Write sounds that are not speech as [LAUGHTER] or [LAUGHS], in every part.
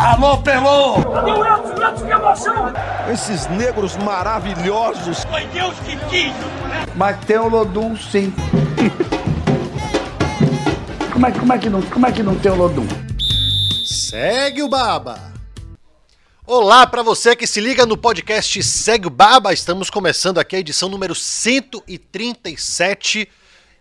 Alô, Pelô! Edson? O Edson que emoção! Esses negros maravilhosos. Foi Deus que quis! Mas tem o Lodum, sim. [LAUGHS] como, é, como, é que não, como é que não tem o Lodum? Segue o Baba! Olá para você que se liga no podcast Segue o Baba. Estamos começando aqui a edição número 137.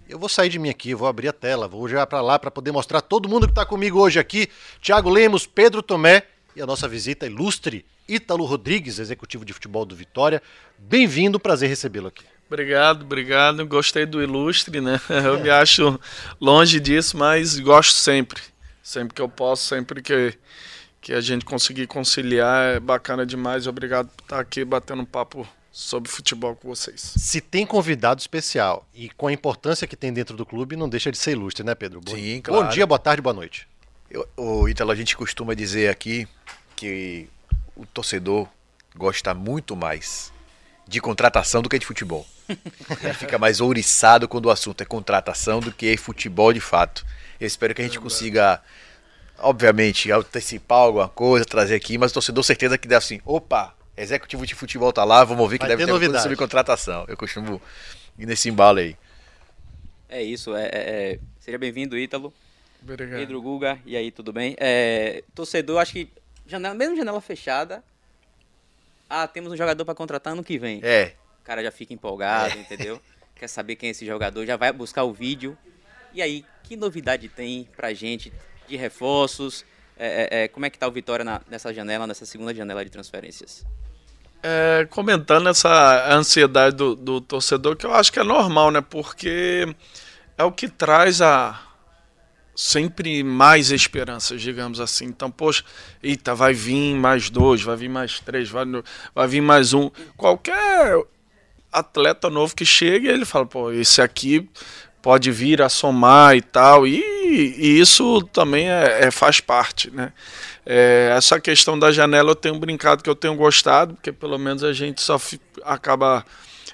Eu vou sair de mim aqui, vou abrir a tela, vou jogar para lá para poder mostrar todo mundo que está comigo hoje aqui. Tiago Lemos, Pedro Tomé e a nossa visita ilustre, Ítalo Rodrigues, executivo de futebol do Vitória. Bem-vindo, prazer recebê-lo aqui. Obrigado, obrigado. Gostei do ilustre, né? [LAUGHS] Eu me acho longe disso, mas gosto sempre. Sempre que eu posso, sempre que que a gente conseguir conciliar é bacana demais. Obrigado por estar aqui batendo um papo sobre futebol com vocês. Se tem convidado especial e com a importância que tem dentro do clube, não deixa de ser ilustre, né, Pedro? Bom, Sim, claro. Bom dia, boa tarde, boa noite. Eu, o Ítalo, a gente costuma dizer aqui que o torcedor gosta muito mais de contratação do que de futebol. [LAUGHS] Ele fica mais ouriçado quando o assunto é contratação do que futebol de fato. Eu espero que a gente consiga obviamente, antecipar alguma coisa, trazer aqui, mas o torcedor certeza que deve assim, opa, executivo de futebol tá lá, vamos ouvir que Vai deve ter novidade. sobre contratação. Eu costumo ir nesse embalo aí. É isso, é, é- é- seja bem-vindo, Ítalo, Obrigado. Pedro Guga, e aí, tudo bem? É, torcedor, acho que, janela, mesmo janela fechada, ah, temos um jogador para contratar ano que vem. É, O cara já fica empolgado, entendeu? [LAUGHS] Quer saber quem é esse jogador, já vai buscar o vídeo. E aí, que novidade tem pra gente de reforços? É, é, é, como é que tá o Vitória na- nessa janela, nessa segunda janela de transferências? É, comentando essa ansiedade do, do torcedor, que eu acho que é normal, né? Porque é o que traz a sempre mais esperanças, digamos assim. Então, poxa, eita, vai vir mais dois, vai vir mais três, vai, vai vir mais um. Qualquer atleta novo que chega, ele fala, pô, esse aqui pode vir a somar e tal. E, e isso também é, é- faz parte, né? É, essa questão da janela eu tenho brincado que eu tenho gostado, porque pelo menos a gente só acaba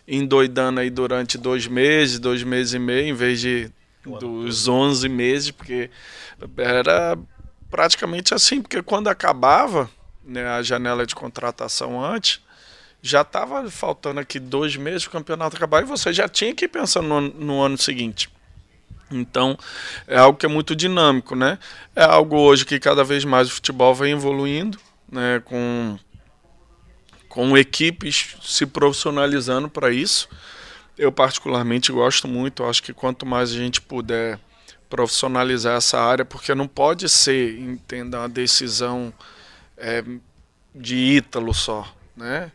endoidando aí durante dois meses, dois meses e meio, em vez de dos 11 meses, porque era praticamente assim, porque quando acabava né, a janela de contratação antes, já estava faltando aqui dois meses o campeonato acabar e você já tinha que ir pensando no, no ano seguinte. Então, é algo que é muito dinâmico, né? É algo hoje que cada vez mais o futebol vem evoluindo, né? Com, com equipes se profissionalizando para isso. Eu particularmente gosto muito, acho que quanto mais a gente puder profissionalizar essa área, porque não pode ser, entenda, uma decisão é, de Ítalo só, né?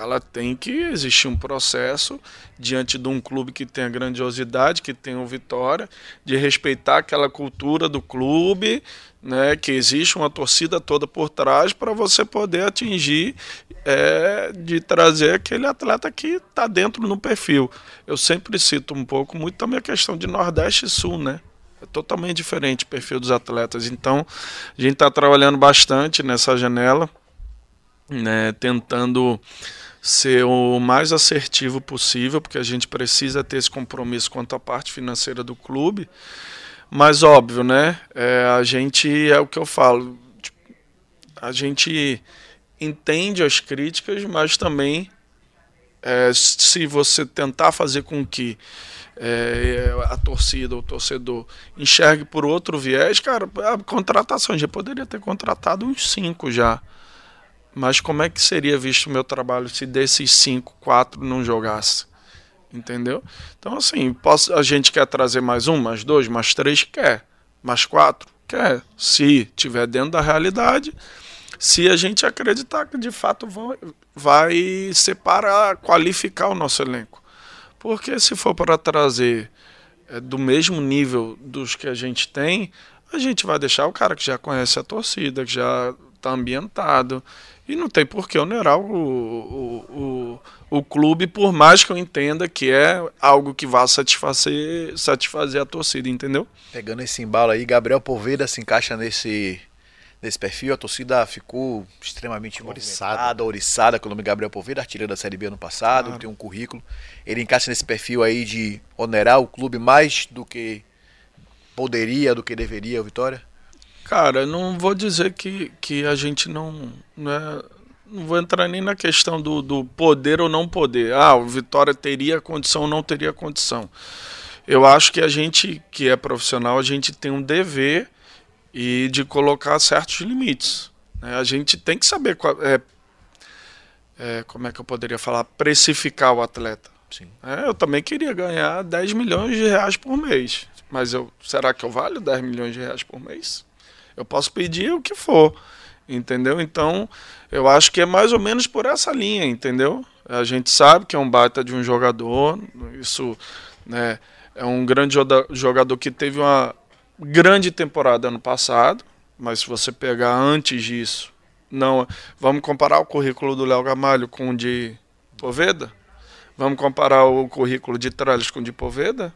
Ela tem que existir um processo diante de um clube que tem a grandiosidade, que tem o Vitória, de respeitar aquela cultura do clube, né, que existe uma torcida toda por trás para você poder atingir, é, de trazer aquele atleta que está dentro no perfil. Eu sempre cito um pouco muito também a questão de Nordeste e Sul, né? É totalmente diferente o perfil dos atletas. Então, a gente está trabalhando bastante nessa janela né, tentando ser o mais assertivo possível, porque a gente precisa ter esse compromisso quanto à parte financeira do clube. Mas óbvio, né? é, a gente é o que eu falo. tipo, A gente entende as críticas, mas também é, se você tentar fazer com que é, a torcida, o torcedor enxergue por outro viés, cara, a contratação já poderia ter contratado uns cinco já. Mas como é que seria visto o meu trabalho se desses cinco, quatro não jogasse? Entendeu? Então, assim, posso, a gente quer trazer mais um, mais dois, mais três? Quer. Mais quatro? Quer. Se tiver dentro da realidade, se a gente acreditar que de fato vai, vai ser para qualificar o nosso elenco. Porque se for para trazer é, do mesmo nível dos que a gente tem, a gente vai deixar o cara que já conhece a torcida, que já está ambientado. E não tem por que onerar o, o, o, o clube, por mais que eu entenda que é algo que vá satisfazer, satisfazer a torcida, entendeu? pegando esse embalo aí, Gabriel Poveda se encaixa nesse, nesse perfil. A torcida ficou extremamente Oriçada. oriçada com o nome Gabriel Poveda, artilheiro da Série B ano passado, tem um currículo. Ele encaixa nesse perfil aí de onerar o clube mais do que poderia, do que deveria o Vitória? Cara, não vou dizer que, que a gente não. Né, não vou entrar nem na questão do, do poder ou não poder. Ah, o Vitória teria condição ou não teria condição. Eu acho que a gente, que é profissional, a gente tem um dever e de colocar certos limites. Né? A gente tem que saber qual, é, é, como é que eu poderia falar, precificar o atleta. É, eu também queria ganhar 10 milhões de reais por mês. Mas eu, será que eu valho 10 milhões de reais por mês? Eu posso pedir o que for, entendeu? Então, eu acho que é mais ou menos por essa linha, entendeu? A gente sabe que é um baita de um jogador, isso né, é um grande jogador que teve uma grande temporada ano passado, mas se você pegar antes disso, não, vamos comparar o currículo do Léo Gamalho com o de Poveda? Vamos comparar o currículo de Tralles com o de Poveda?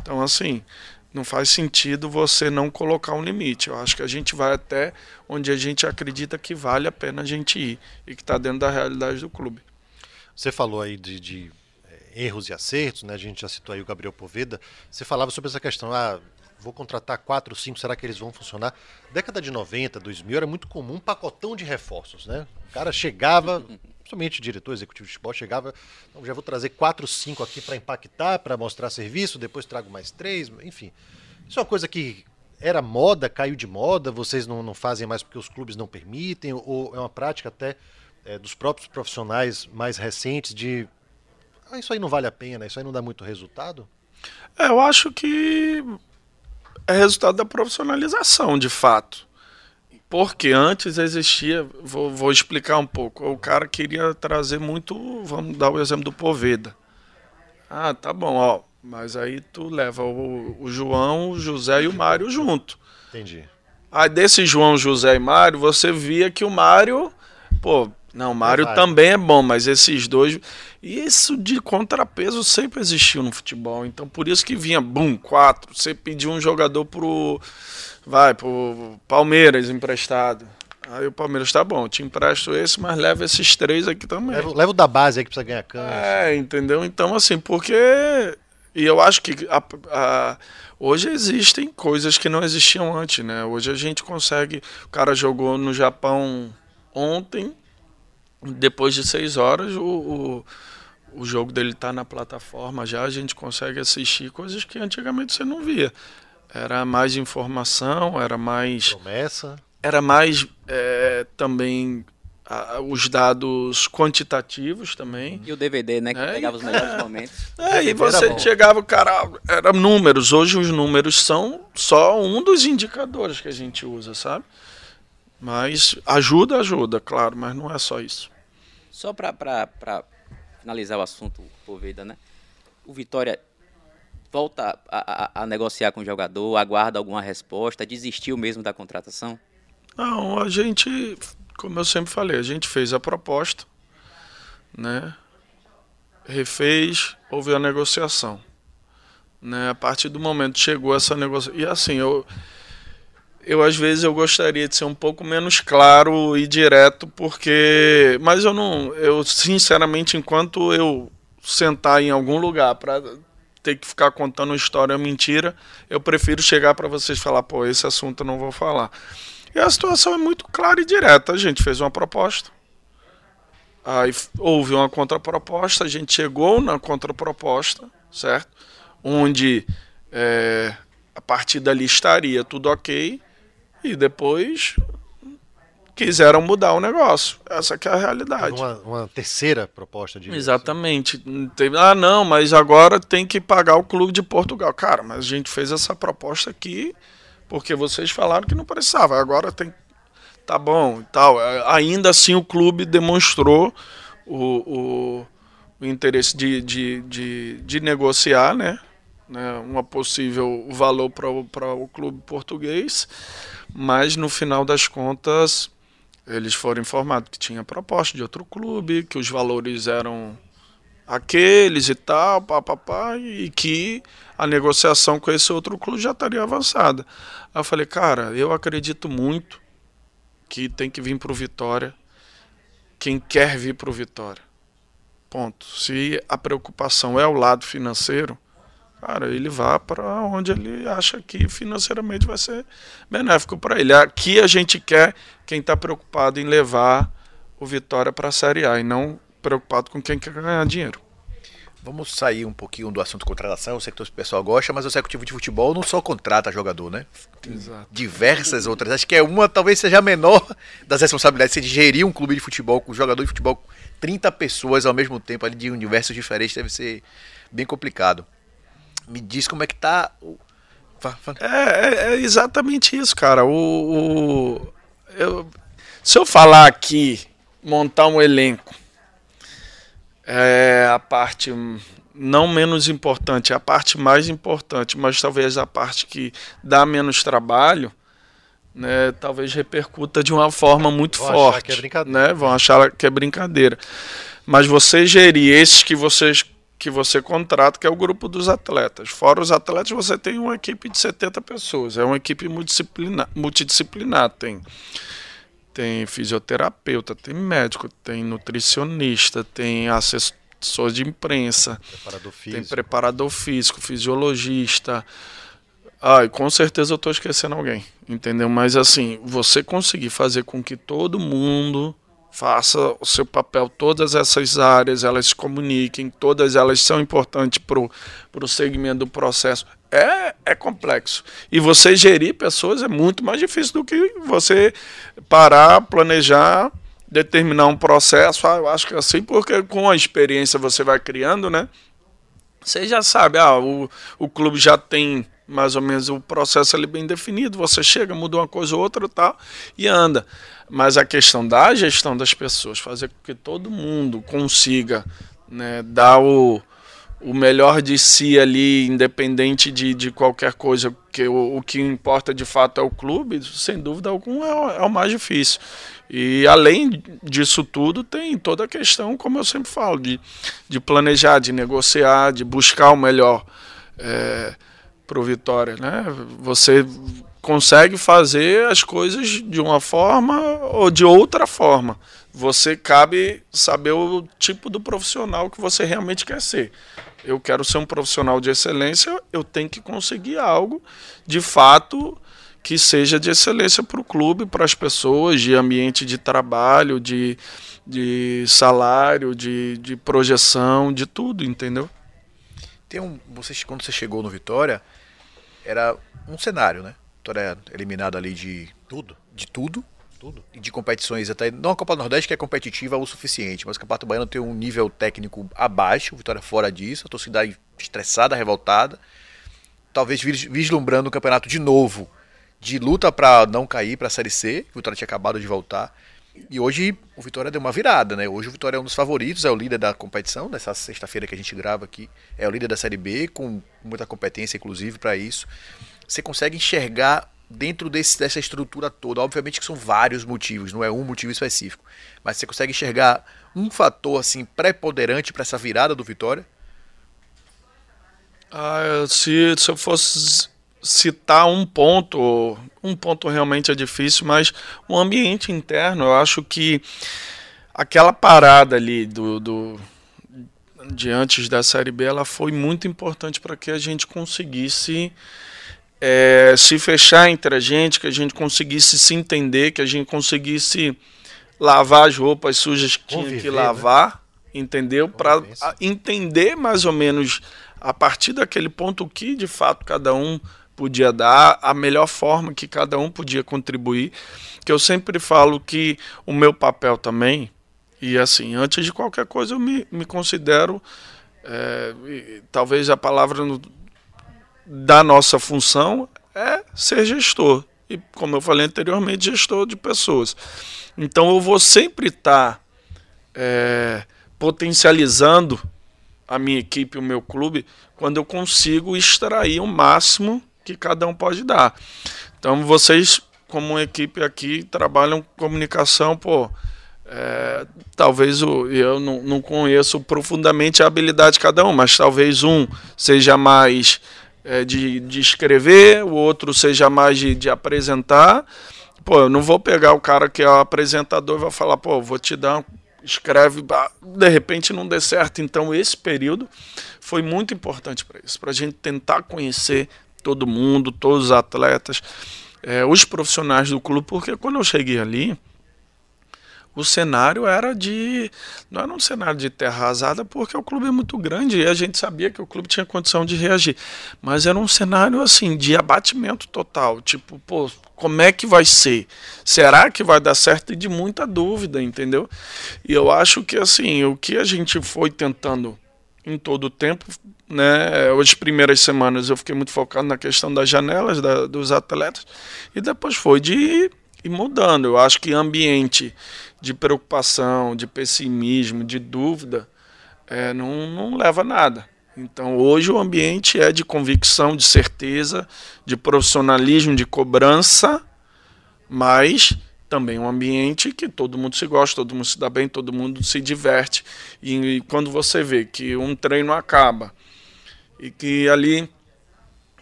Então, assim, não faz sentido você não colocar um limite. Eu acho que a gente vai até onde a gente acredita que vale a pena a gente ir e que está dentro da realidade do clube. Você falou aí de, de, eh, erros e acertos, né? A gente já citou aí o Gabriel Poveda. Você falava sobre essa questão, ah, vou contratar quatro, cinco, será que eles vão funcionar? Década de 90, 2000 era muito comum um pacotão de reforços, né? O cara chegava, principalmente diretor executivo de futebol, chegava, então já vou trazer quatro, cinco aqui para impactar, para mostrar serviço, depois trago mais três, enfim. Isso é uma coisa que era moda, caiu de moda, vocês não, não fazem mais porque os clubes não permitem, ou é uma prática até é, dos próprios profissionais mais recentes de ah, isso aí não vale a pena, isso aí não dá muito resultado? É, eu acho que é resultado da profissionalização, de fato. Porque antes existia, vou, vou, explicar um pouco. O cara queria trazer muito, vamos dar o exemplo do Poveda. Ah, tá bom, ó. Mas aí tu leva o, o João, o José e o Mário junto. Entendi. Aí desse João, José e Mário, você via que o Mário, pô, não, o Mário também é bom, mas esses dois. E isso de contrapeso sempre existiu no futebol. Então por isso que vinha, bum, quatro. Você pediu um jogador pro vai pro Palmeiras emprestado. Aí o Palmeiras tá bom, te empresto esse, mas leva esses três aqui também. Leva, leva o da base aí que precisa ganhar cancha. É, entendeu? Então, assim, porque. E eu acho que a, a, hoje existem coisas que não existiam antes, né? Hoje a gente consegue. O cara jogou no Japão ontem, depois de seis horas, o, o, o jogo dele tá na plataforma já, a gente consegue assistir coisas que antigamente você não via. Era mais informação, era mais. Promessa. Era mais é, também a, os dados quantitativos também. E o DVD, né? Que é, pegava os melhores é, momentos. É, e você chegava, cara, era números. Hoje os números são só um dos indicadores que a gente usa, sabe? Mas ajuda, ajuda, claro, mas não é só isso. Só para finalizar o assunto, Poveda, né? O Vitória volta a, a, a, negociar com o jogador, aguarda alguma resposta, desistiu mesmo da contratação? Não, a gente, como eu sempre falei, a gente fez a proposta, né? Refez, houve a negociação. Né? A partir do momento que chegou essa negociação. E assim, eu, eu às vezes eu gostaria de ser um pouco menos claro e direto, porque. Mas eu não. Eu, sinceramente, enquanto eu sentar em algum lugar para ter que ficar contando uma história mentira, eu prefiro chegar para vocês falar, pô, esse assunto eu não vou falar. E a situação é muito clara e direta. A gente fez uma proposta, aí houve uma contraproposta, a gente chegou na contraproposta, certo? Onde é, a partir dali estaria tudo ok, e depois quiseram mudar o negócio. Essa que é a realidade. Uma, uma terceira proposta de Exatamente. Ah, não, mas agora tem que pagar o clube de Portugal. Cara, mas a gente fez essa proposta aqui porque vocês falaram que não precisava. Agora tem tá bom e tal. Ainda assim o clube demonstrou o, o, o interesse de, de, de, de, negociar, né? né? Uma possível valor para o clube português, mas no final das contas eles foram informados que tinha proposta de outro clube, que os valores eram aqueles e tal, pá, pá, pá, e que a negociação com esse outro clube já estaria avançada. Aí eu falei, cara, eu acredito muito que tem que vir para o Vitória quem quer vir para o Vitória. Ponto. Se a preocupação é o lado financeiro, cara, ele vá para onde ele acha que financeiramente vai ser benéfico para ele. Aqui a gente quer quem está preocupado em levar o Vitória para a Série A e não preocupado com quem quer ganhar dinheiro. Vamos sair um pouquinho do assunto contratação. Eu sei que todo o pessoal gosta, mas o executivo de futebol não só contrata jogador, né? Tem Exato. diversas outras. Acho que é uma, talvez seja a menor [LAUGHS] das responsabilidades de gerir um clube de futebol com jogador de futebol 30 pessoas ao mesmo tempo ali de universos diferentes deve ser bem complicado. Me diz como é que tá o. É, é, é exatamente isso, cara. O, o eu, se eu falar aqui, montar um elenco é a parte não menos importante, é a parte mais importante, mas talvez a parte que dá menos trabalho, né, talvez repercuta de uma forma muito Vão forte. achar que é brincadeira. né? Vão achar que é brincadeira. Mas você gerir esses que vocês que você contrata, que é o grupo dos atletas. Fora os atletas, você tem uma equipe de 70 pessoas. É uma equipe multidisciplinar. multidisciplinar. Tem tem fisioterapeuta, tem médico, tem nutricionista, tem assessor de imprensa, Preparador tem físico. preparador físico, fisiologista. Ah, e com certeza eu estou esquecendo alguém, entendeu? Mas assim, você conseguir fazer com que todo mundo faça o seu papel, todas essas áreas, elas se comuniquem, todas elas são importantes para o segmento do processo. É, é complexo. E você gerir pessoas é muito mais difícil do que você parar, planejar, determinar um processo. Ah, eu acho que é assim, porque com a experiência você vai criando, né? Você já sabe, ah, o, o clube já tem mais ou menos o processo ali bem definido. Você chega, muda uma coisa ou outra tal, e anda. Mas a questão da gestão das pessoas, fazer com que todo mundo consiga né, dar o, o melhor de si ali, independente de, de qualquer coisa, que o, o que importa de fato é o clube, sem dúvida alguma é, o- é o mais difícil. E além disso tudo, tem toda a questão, como eu sempre falo, de, de planejar, de negociar, de buscar o melhor para o Vitória. Né? Você consegue fazer as coisas de uma forma ou de outra forma. Você cabe saber o tipo do profissional que você realmente quer ser. Eu quero ser um profissional de excelência, eu tenho que conseguir algo de fato que seja de excelência para o clube, para as pessoas, de ambiente de trabalho, de, de salário, de, de projeção, de tudo, entendeu? Tem um, você, quando você chegou no Vitória, era um cenário, né? Vitória eliminado ali de Tudo. de tudo, Tudo. e de competições até não a Copa do Nordeste que é competitiva o suficiente, mas o Campeonato Baiano tem um nível técnico abaixo, o Vitória fora disso, a torcida estressada, revoltada, talvez vis- vislumbrando o campeonato de novo, de luta para não cair para a Série C, o Vitória tinha acabado de voltar. E hoje o Vitória deu uma virada, né? Hoje o Vitória é um dos favoritos, é o líder da competição, nessa sexta-feira que a gente grava aqui, é o líder da Série B, com muita competência, inclusive, para isso. Você consegue enxergar dentro desse, dessa estrutura toda, obviamente que são vários motivos, não é um motivo específico, mas você consegue enxergar um fator assim preponderante para essa virada do Vitória? Ah, se, se eu fosse citar um ponto, um ponto realmente é difícil, mas o ambiente interno, eu acho que aquela parada ali do, do de antes da Série B, ela foi muito importante para que a gente conseguisse é, se fechar entre a gente, que a gente conseguisse se entender, que a gente conseguisse lavar as roupas sujas que tinha que né? lavar, entendeu? Para entender mais ou menos a partir daquele ponto o que de fato cada um podia dar, a melhor forma que cada um podia contribuir. Que eu sempre falo que o meu papel também, e assim, antes de qualquer coisa eu me, me considero, é, e talvez a palavra no- da nossa função é ser gestor. E como eu falei anteriormente, gestor de pessoas. Então eu vou sempre estar é, potencializando a minha equipe, o meu clube, quando eu consigo extrair o máximo que cada um pode dar. Então vocês, como equipe aqui, trabalham comunicação, pô. é, talvez o, eu não, não conheço profundamente a habilidade de cada um, mas talvez um seja mais é, de, de escrever, o outro seja mais de, de apresentar. Pô, eu não vou pegar o cara que é o apresentador e vou falar, pô, vou te dar escreve, de repente não dê certo. Então esse período foi muito importante para isso, para a gente tentar conhecer todo mundo, todos os atletas, é, os profissionais do clube, porque quando eu cheguei ali, o cenário era de. Não era um cenário de terra arrasada, porque o clube é muito grande e a gente sabia que o clube tinha condição de reagir. Mas era um cenário assim, de abatimento total. Tipo, pô, como é que vai ser? Será que vai dar certo? E de muita dúvida, entendeu? E eu acho que assim, o que a gente foi tentando em todo o tempo, né? As primeiras semanas eu fiquei muito focado na questão das janelas da, dos atletas e depois foi de ir mudando. Eu acho que ambiente de preocupação, de pessimismo, de dúvida, é, não, não leva a nada. Então hoje o ambiente é de convicção, de certeza, de profissionalismo, de cobrança, mas também um ambiente que todo mundo se gosta, todo mundo se dá bem, todo mundo se diverte. E, e quando você vê que um treino acaba e que ali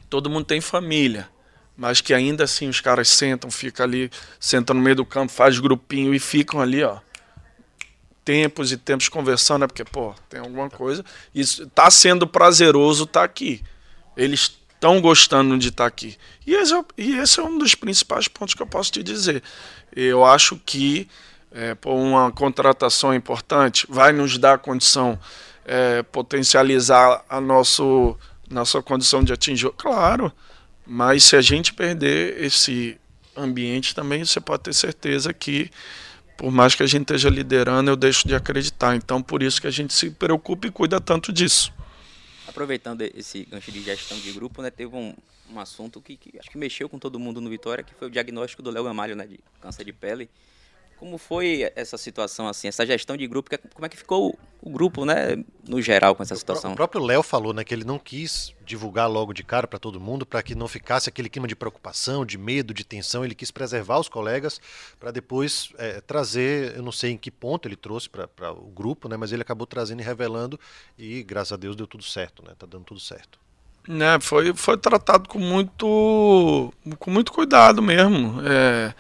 todo mundo tem família, mas que ainda assim os caras sentam, ficam ali, sentam no meio do campo, faz grupinho e ficam ali, ó. Tempos e tempos conversando, né? Porque, pô, tem alguma coisa. Isso tá sendo prazeroso estar tá aqui. Eles estão gostando de estar tá aqui. E esse, é, e esse, é, um dos principais pontos que eu posso te dizer. Eu acho que é, por uma contratação importante vai nos dar a condição é, potencializar a nosso, nossa condição de atingir. Claro, mas se a gente perder esse ambiente também, você pode ter certeza que, por mais que a gente esteja liderando, eu deixo de acreditar. Então, por isso que a gente se preocupa e cuida tanto disso. Aproveitando esse gancho de gestão de grupo, né, teve um, um assunto que, que, acho que mexeu com todo mundo no Vitória, que foi o diagnóstico do Léo Gamalho, né, de câncer de pele. Como foi essa situação, assim, essa gestão de grupo? Como é que ficou o grupo, né, no geral, com essa situação? O próprio Léo falou, né, que ele não quis divulgar logo de cara para todo mundo, para que não ficasse aquele clima de preocupação, de medo, de tensão. Ele quis preservar os colegas para depois é, trazer, eu não sei em que ponto ele trouxe para o grupo, né, mas ele acabou trazendo e revelando e, graças a Deus, deu tudo certo, né, tá dando tudo certo. Né, foi, foi tratado com muito, com muito cuidado mesmo. É,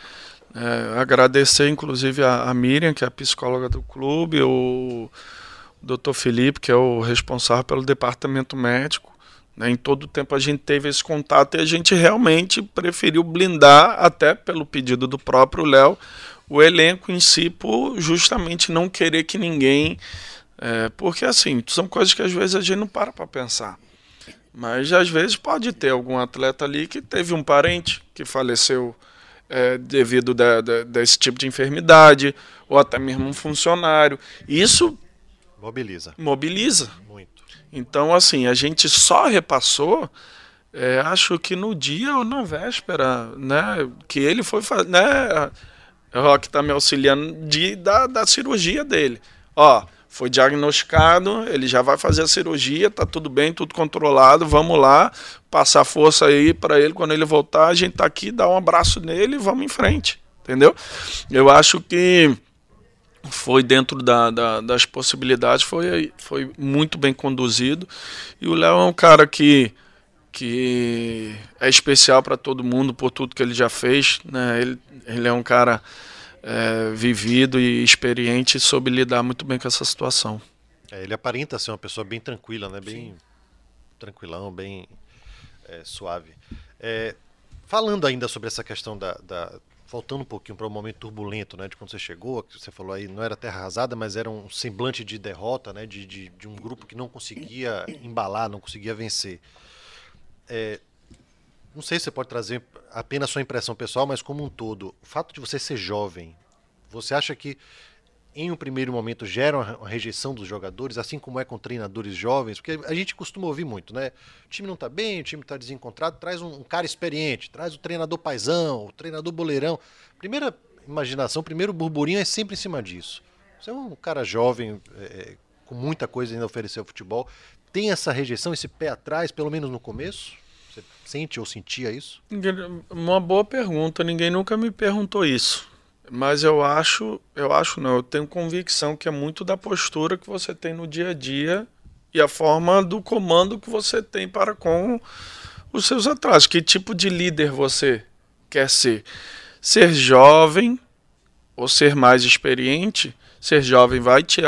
é, agradecer, inclusive, a, a, Miriam, que é a psicóloga do clube, o, Dr. Felipe, que é o responsável pelo departamento médico. Né? Em todo o tempo a gente teve esse contato e a gente realmente preferiu blindar, até pelo pedido do próprio Léo, o elenco em si, por justamente não querer que ninguém. É, porque, assim, são coisas que às vezes a gente não para para pensar. Mas às vezes pode ter algum atleta ali que teve um parente que faleceu é, devido da, da, desse tipo de enfermidade, ou até mesmo um funcionário. Isso mobiliza. Mobiliza. Muito. Então, assim, a gente só repassou, é, acho que no dia ou na véspera, né? Que ele foi fazer. Né, o Rock está me auxiliando de, da, da cirurgia dele. Ó, foi diagnosticado, ele já vai fazer a cirurgia, tá tudo bem, tudo controlado, vamos lá, passar força aí para ele quando ele voltar, a gente tá aqui, dá um abraço nele e vamos em frente, entendeu? Eu acho que foi dentro da, da, das possibilidades, foi, foi muito bem conduzido, e o Léo é um cara que que é especial para todo mundo por tudo que ele já fez, né? Ele, ele é um cara é, vivido e experiente soube lidar muito bem com essa situação. É, ele aparenta ser uma pessoa bem tranquila, né? Bem Sim. tranquilão, bem é, suave. É, falando ainda sobre essa questão da, da voltando um pouquinho para o um momento turbulento, né, de quando você chegou, que você falou aí, não era terra arrasada, mas era um semblante de derrota, né, de, de, de um grupo que não conseguia embalar, não conseguia vencer. É, não sei se você pode trazer apenas sua impressão pessoal, mas como um todo, o fato de você ser jovem, você acha que em um primeiro momento gera uma rejeição dos jogadores, assim como é com treinadores jovens? Porque a gente costuma ouvir muito, né? O time não está bem, o time está desencontrado, traz um, cara experiente, traz o treinador paisão, o treinador boleirão. Primeira imaginação, primeiro burburinho é sempre em cima disso. Você é um cara jovem, é, com muita coisa ainda a oferecer ao futebol. Tem essa rejeição, esse pé atrás, pelo menos no começo? Você sente ou sentia isso? Uma boa pergunta. Ninguém nunca me perguntou isso. Mas eu acho, eu acho não, eu tenho convicção que é muito da postura que você tem no dia a dia e a forma do comando que você tem para com os seus atrasos. Que tipo de líder você quer ser? Ser jovem ou ser mais experiente Ser jovem vai te,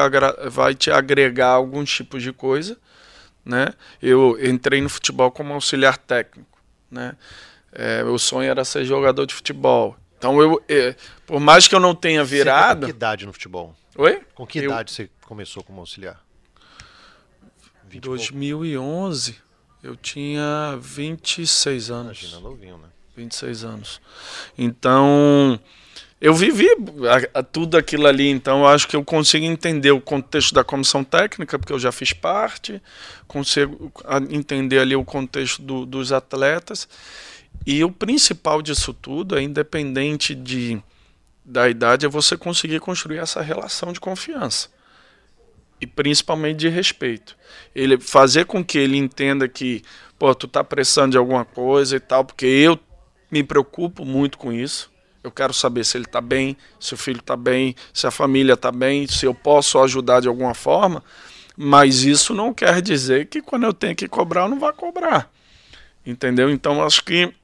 vai te agregar alguns tipos de coisa, né? Eu entrei no futebol como auxiliar técnico, né? É, meu sonho era ser jogador de futebol. Então eu, é, por mais que eu não tenha virado. Você com que idade no futebol? Oi? Com que Eu- idade você começou como auxiliar? 20 e pouco? 2011 eu tinha 26 anos. Imagina, novinho, né? 26 anos. Então, eu vivi a- a- tudo aquilo ali, então eu acho que eu consigo entender o contexto da comissão técnica, porque eu já fiz parte, consigo entender ali o contexto do- dos atletas. E o principal disso tudo é independente de da idade é você conseguir construir essa relação de confiança e principalmente de respeito. Ele fazer com que ele entenda que, pô, tu tá precisando de alguma coisa e tal, porque eu me preocupo muito com isso. Eu quero saber se ele tá bem, se o filho tá bem, se a família tá bem, se eu posso ajudar de alguma forma. Mas isso não quer dizer que quando eu tenho que cobrar, eu não vá cobrar. Entendeu? Então acho que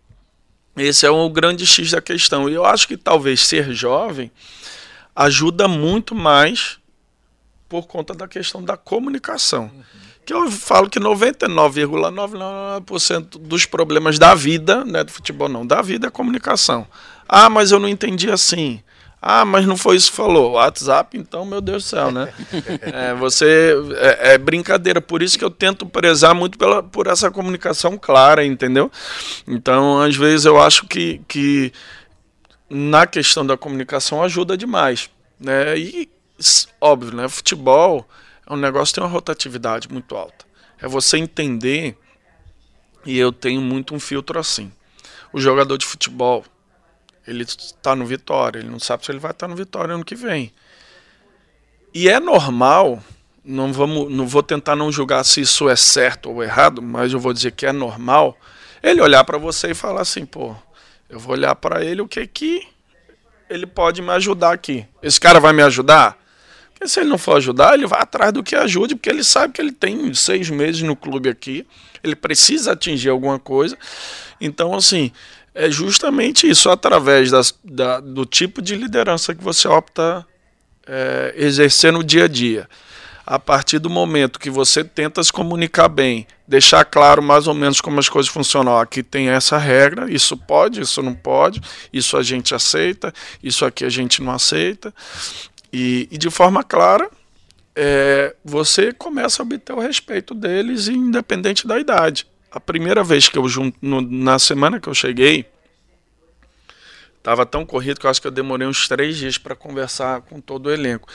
esse é o grande X da questão. E eu acho que talvez ser jovem ajuda muito mais por conta da questão da comunicação. Que eu falo que 99,99% dos problemas da vida, não é do futebol não, da vida é comunicação. Ah, mas eu não entendi assim. Ah, mas não foi isso que falou. WhatsApp, então, meu Deus do céu, né? [LAUGHS] É, você é, é brincadeira, por isso que eu tento prezar muito pela, por essa comunicação clara, entendeu? Então, às vezes eu acho que, que na questão da comunicação ajuda demais, né? E óbvio, né? Futebol é um negócio que tem uma rotatividade muito alta. É você entender e eu tenho muito um filtro assim. O jogador de futebol, ele está no Vitória, ele não sabe se ele vai estar no Vitória ano que vem. E é normal, não, vamos, não vou tentar não julgar se isso é certo ou errado, mas eu vou dizer que é normal ele olhar para você e falar assim, pô, eu vou olhar para ele o que que ele pode me ajudar aqui. Esse cara vai me ajudar? Se ele não for ajudar, ele vai atrás do que ajude, porque ele sabe que ele tem seis meses no clube aqui, ele precisa atingir alguma coisa. Então, assim, é justamente isso, através das, da, do tipo de liderança que você opta é, exercer no dia a dia. A partir do momento que você tenta se comunicar bem, deixar claro mais ou menos como as coisas funcionam. Aqui tem essa regra, isso pode, isso não pode, isso a gente aceita, isso aqui a gente não aceita. E, e de forma clara, é, você começa a obter o respeito deles, independente da idade. A primeira vez que eu junto, na semana que eu cheguei, Tava tão corrido que eu acho que eu demorei uns três dias para conversar com todo o elenco.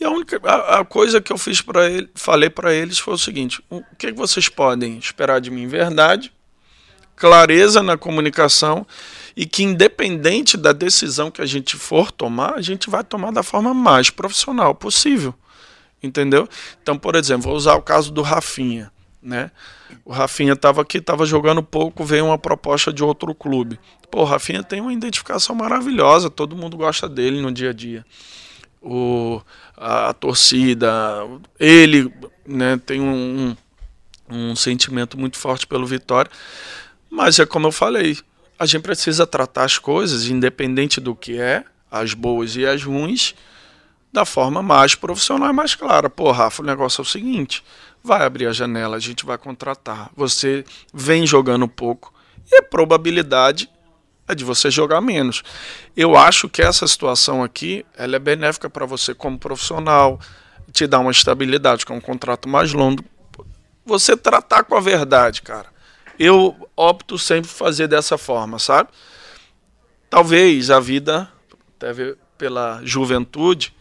E a única a, a coisa que eu fiz para ele, falei para eles foi o seguinte: o que vocês podem esperar de mim? Verdade, clareza na comunicação e que independente da decisão que a gente for tomar, a gente vai tomar da forma mais profissional possível. Entendeu? Então, por exemplo, vou usar o caso do Rafinha, né? O Rafinha estava aqui, estava jogando pouco, veio uma proposta de outro clube. Pô, o Rafinha tem uma identificação maravilhosa, todo mundo gosta dele no dia a dia. O, a, torcida, ele né, tem um, um sentimento muito forte pelo Vitória. Mas é como eu falei, a gente precisa tratar as coisas, independente do que é, as boas e as ruins, da forma mais profissional e mais clara. Pô, Rafa, o negócio é o seguinte: vai abrir a janela, a gente vai contratar. Você vem jogando pouco e a probabilidade é de você jogar menos. Eu acho que essa situação aqui ela é benéfica para você como profissional, te dá uma estabilidade, que é um contrato mais longo. Você tratar com a verdade, cara. Eu opto sempre fazer dessa forma, sabe? Talvez a vida, até pela juventude,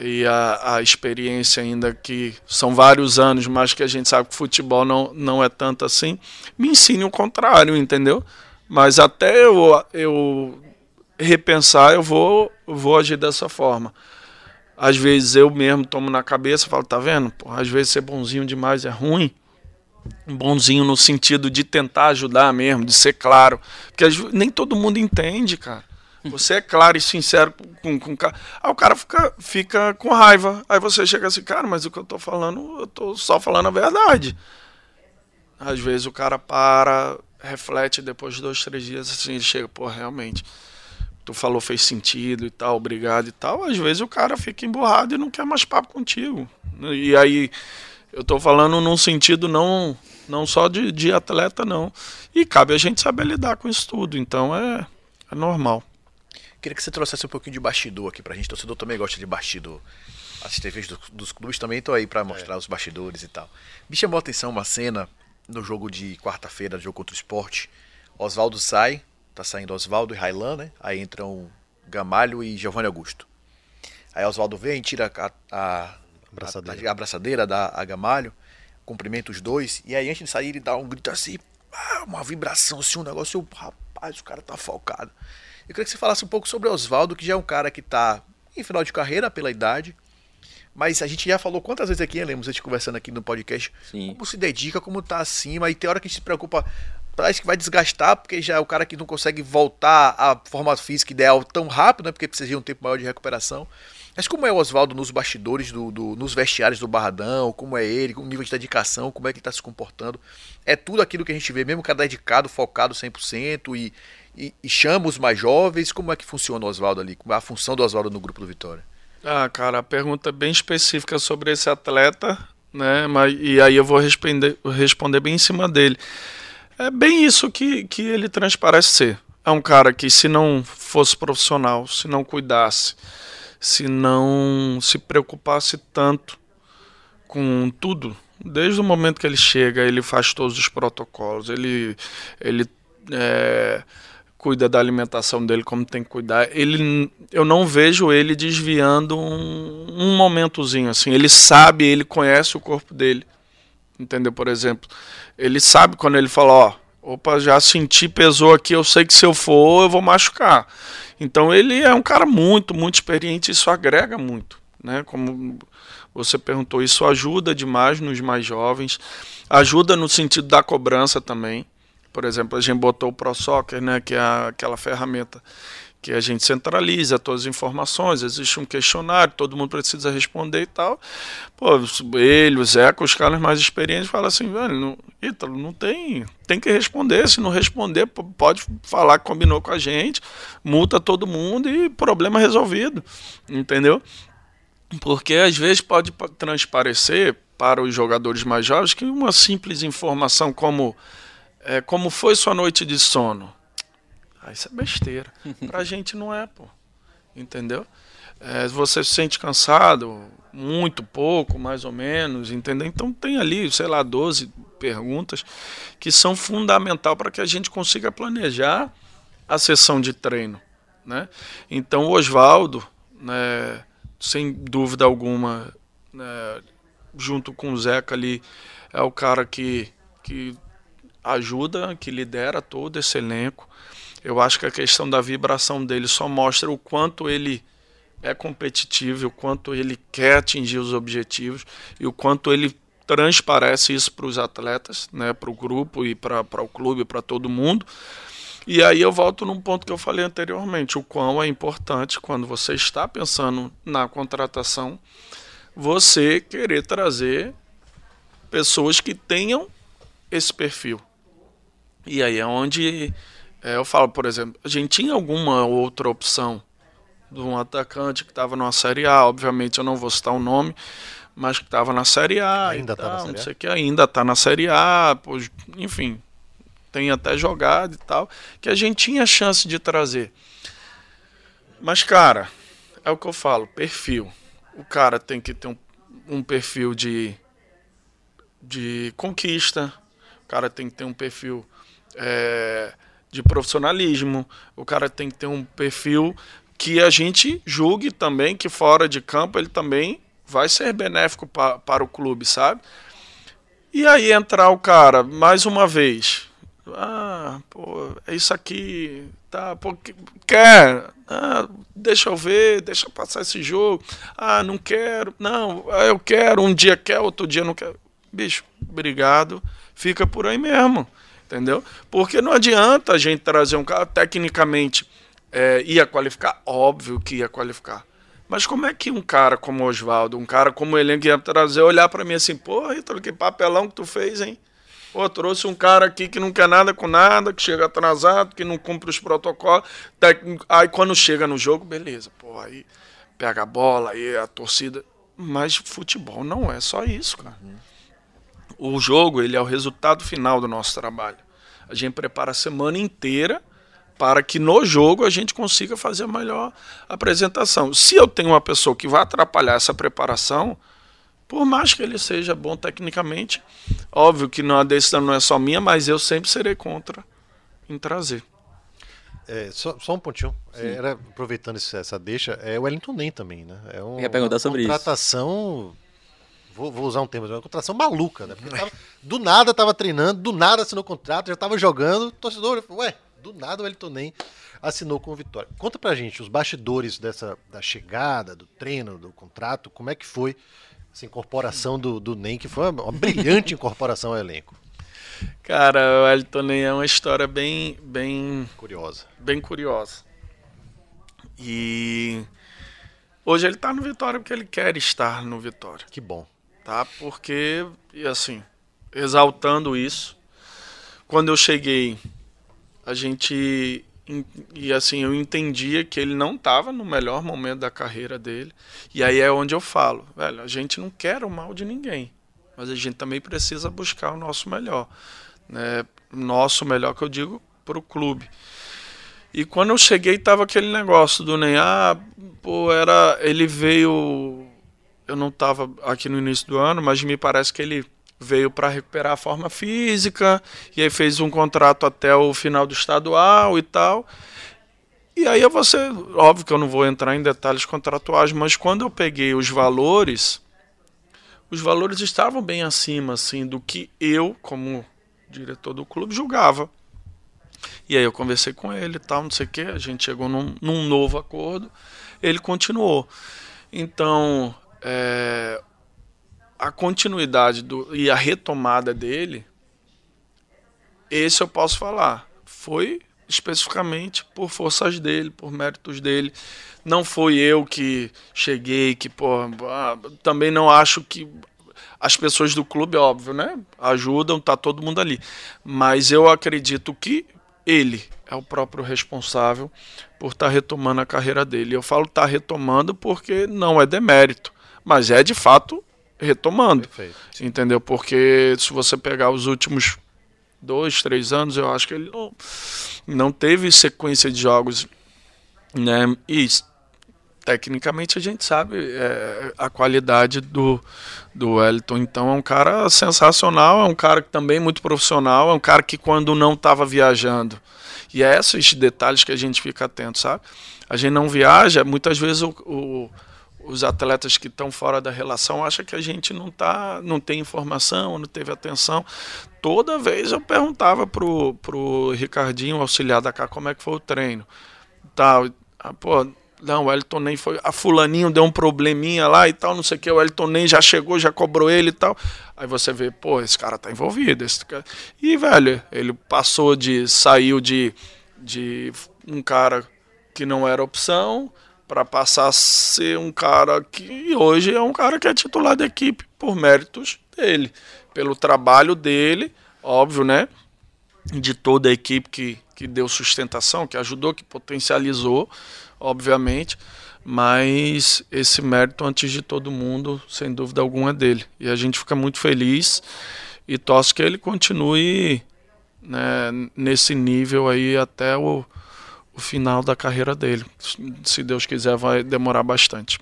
e a, a, experiência ainda que são vários anos, mas que a gente sabe que futebol não, não é tanto assim, me ensine o contrário, entendeu? Mas até eu, eu repensar, eu vou, vou agir dessa forma. Às vezes eu mesmo tomo na cabeça e falo, tá vendo? Pô, às vezes ser bonzinho demais é ruim. Bonzinho no sentido de tentar ajudar mesmo, de ser claro. Porque nem todo mundo entende, cara. Você é claro e sincero com, com, com Aí o cara fica, fica com raiva. Aí você chega assim, cara, mas o que eu tô falando, eu tô só falando a verdade. Às vezes o cara para, reflete depois de dois, três dias, assim, ele chega, pô, realmente, tu falou fez sentido e tal, obrigado e tal, às vezes o cara fica emburrado e não quer mais papo contigo. E aí, eu tô falando num sentido não, não só de, de atleta, não. E cabe a gente saber lidar com isso tudo, então é, é normal. Queria que você trouxesse um pouquinho de bastidor aqui pra gente. O torcedor também gosta de bastidor. As TVs do- dos clubes também estão aí pra mostrar os bastidores e tal. Me chamou a atenção uma cena no jogo de quarta-feira, jogo contra o esporte. Oswaldo sai, tá saindo Oswaldo e Railan, né? Aí entram Gamalho e Giovanni Augusto. Aí Oswaldo vem, tira a, a, Abraçadeira. a, a abraçadeira da a Gamalho, cumprimenta os dois, e aí antes de sair ele dá um grito assim, uma vibração assim, um negócio, eu, rapaz, o cara tá focado. Eu queria que você falasse um pouco sobre Oswaldo, que já é um cara que tá em final de carreira pela idade, mas a gente já falou quantas vezes aqui, Lemos, a gente conversando aqui no podcast, Sim. como se dedica, como tá acima, e tem hora que a gente se preocupa, parece que vai desgastar, porque já é o cara que não consegue voltar à forma física ideal tão rápido, né, porque precisa de um tempo maior de recuperação. Mas como é o Oswaldo nos bastidores, do, do- nos vestiários do Barradão, como é ele, o nível de dedicação, como é que ele tá se comportando. É tudo aquilo que a gente vê, mesmo o cara dedicado, focado 100% e, e, e chama os mais jovens. Como é que funciona o Oswaldo ali? A função do Oswaldo no grupo do Vitória? Ah, cara, a pergunta é bem específica sobre esse atleta, né? Mas, e aí eu vou responder, responder bem em cima dele. É bem isso que, que ele transparece ser. É um cara que, se não fosse profissional, se não cuidasse, se não se preocupasse tanto com tudo, desde o momento que ele chega, ele faz todos os protocolos, ele, ele é, cuida da alimentação dele como tem que cuidar. Ele, eu não vejo ele desviando um, um momentozinho assim. Ele sabe, ele conhece o corpo dele, entendeu? Por exemplo, ele sabe quando ele fala, ó, opa, já senti pesou aqui, eu sei que se eu for eu vou machucar. Então ele é um cara muito, muito experiente, isso agrega muito, né? Como você perguntou, isso ajuda demais nos mais jovens, ajuda no sentido da cobrança também. Por exemplo, a gente botou o Pro Soccer, né, que é aquela ferramenta que a gente centraliza todas as informações, existe um questionário, todo mundo precisa responder e tal. Pô, ele, o Zeca, os caras mais experientes falam assim, velho, não, Ítalo, não tem, tem que responder, se não responder, pode falar que combinou com a gente, multa todo mundo e problema resolvido, entendeu? Porque às vezes pode pa- transparecer para os jogadores mais jovens que uma simples informação como é, como foi sua noite de sono, ah, isso é besteira. Pra [LAUGHS] gente não é, pô. Entendeu? É, você se sente cansado, muito pouco, mais ou menos, entendeu? Então tem ali, sei lá, 12 perguntas que são fundamental para que a gente consiga planejar a sessão de treino, né? Então o Oswaldo, né, sem dúvida alguma, né, junto com o Zeca ali, é o cara que, que ajuda, que lidera todo esse elenco. Eu acho que a questão da vibração dele só mostra o quanto ele é competitivo, o quanto ele quer atingir os objetivos e o quanto ele transparece isso para os atletas, né, para o grupo e para o clube, para todo mundo. E aí eu volto num ponto que eu falei anteriormente, o quão é importante quando você está pensando na contratação, você querer trazer pessoas que tenham esse perfil. E aí é onde é, eu falo, por exemplo, a gente tinha alguma outra opção de um atacante que estava numa Série A, obviamente eu não vou citar o nome, mas que estava na Série A Ainda e tá na Série não A? sei o que, ainda está na Série A, pois, enfim, tem até jogado e tal, que a gente tinha chance de trazer. Mas, cara, é o que eu falo, perfil. O cara tem que ter um, um perfil de, de conquista, o cara tem que ter um perfil é, de profissionalismo, o cara tem que ter um perfil que a gente julgue também que fora de campo ele também vai ser benéfico pa, para o clube, sabe? E aí entrar o cara, mais uma vez, ah, pô, é isso aqui, tá, pô, que- quer, ah, deixa eu ver, deixa eu passar esse jogo, ah, não quero, não, ah, eu quero, um dia quer, outro dia não quero. Bicho, obrigado, fica por aí mesmo, entendeu? Porque não adianta a gente trazer um cara, tecnicamente, é, ia qualificar, óbvio que ia qualificar. Mas como é que um cara como Oswaldo, um cara como o elenco ia trazer, olhar pra mim assim, porra, Ítalo, que papelão que tu fez, hein? Pô, trouxe um cara aqui que não quer nada com nada, que chega atrasado, que não cumpre os protocolos. Aí quando chega no jogo, beleza. Pô, aí pega a bola, aí a torcida. Mas futebol não é só isso, cara. Uhum. O jogo, ele é o resultado final do nosso trabalho. A gente prepara a semana inteira para que no jogo a gente consiga fazer a melhor apresentação. Se eu tenho uma pessoa que vai atrapalhar essa preparação, por mais que ele seja bom tecnicamente, óbvio que a decisão não é só minha, mas eu sempre serei contra em trazer. É, só, só, um pontinho. É, era, aproveitando essa deixa, é o Wellington Nem também, né? É um, ia perguntar sobre contratação, isso. Vou, vou, usar um termo, é uma contratação maluca, né? Tava, do nada tava treinando, do nada assinou contrato, já tava jogando, torcedor, ué, do nada o Wellington Nem assinou com o Vitória. Conta pra gente os bastidores dessa da chegada, do treino, do contrato, como é que foi essa incorporação do, do NEM, que foi uma, uma brilhante incorporação ao elenco. Cara, o Elton Nem é uma história bem, bem curiosa. Bem curiosa. E hoje ele está no Vitória porque ele quer estar no Vitória. Que bom. Tá? Porque, assim, exaltando isso, quando eu cheguei, a gente e assim, eu entendia que ele não estava no melhor momento da carreira dele. E aí é onde eu falo, velho, a gente não quer o mal de ninguém, mas a gente também precisa buscar o nosso melhor. Né? Nosso melhor que eu digo para o clube. E quando eu cheguei, tava aquele negócio do Ney, ah, pô, era. Ele veio. Eu não estava aqui no início do ano, mas me parece que ele veio para recuperar a forma física, e aí fez um contrato até o final do estadual e tal. E aí você, óbvio que eu não vou entrar em detalhes contratuais, mas quando eu peguei os valores, os valores estavam bem acima assim do que eu, como diretor do clube, julgava. E aí eu conversei com ele e tal, não sei o que, a gente chegou num, num novo acordo, ele continuou. Então, é, a continuidade do, e a retomada dele, esse eu posso falar. Foi especificamente por forças dele, por méritos dele. Não foi eu que cheguei, que, pô, ah, também não acho que as pessoas do clube, óbvio, né? Ajudam, tá todo mundo ali. Mas eu acredito que ele é o próprio responsável por estar tá retomando a carreira dele. Eu falo tá retomando porque não é demérito, mas é de fato retomando. Perfeito. Entendeu? Porque se você pegar os últimos dois, três anos, eu acho que ele não, não teve sequência de jogos. Né? E tecnicamente a gente sabe é, a qualidade do, do Wellington. Então é um cara sensacional, é um cara que também muito profissional, é um cara que quando não estava viajando. E é esses detalhes que a gente fica atento, sabe? A gente não viaja, muitas vezes o, o os atletas que estão fora da relação acham que a gente não tá, não tem informação, não teve atenção. Toda vez eu perguntava pro, pro Ricardinho, auxiliar da cá, como é que foi o treino. Tal. Ah, pô, não, o Elton nem foi. A fulaninho deu um probleminha lá e tal, não sei o que. O Elton nem já chegou, já cobrou ele e tal. Aí você vê, pô, esse cara tá envolvido. Esse cara... E, velho, ele passou de. saiu de, de um cara que não era opção para passar a ser um cara que hoje é um cara que é titular da equipe por méritos dele, pelo trabalho dele, óbvio, né? De toda a equipe que, que deu sustentação, que ajudou, que potencializou, obviamente, mas esse mérito, antes de todo mundo, sem dúvida alguma, é dele. E a gente fica muito feliz e torce que ele continue né, nesse nível aí até o, final da carreira dele. Se Deus quiser, vai demorar bastante.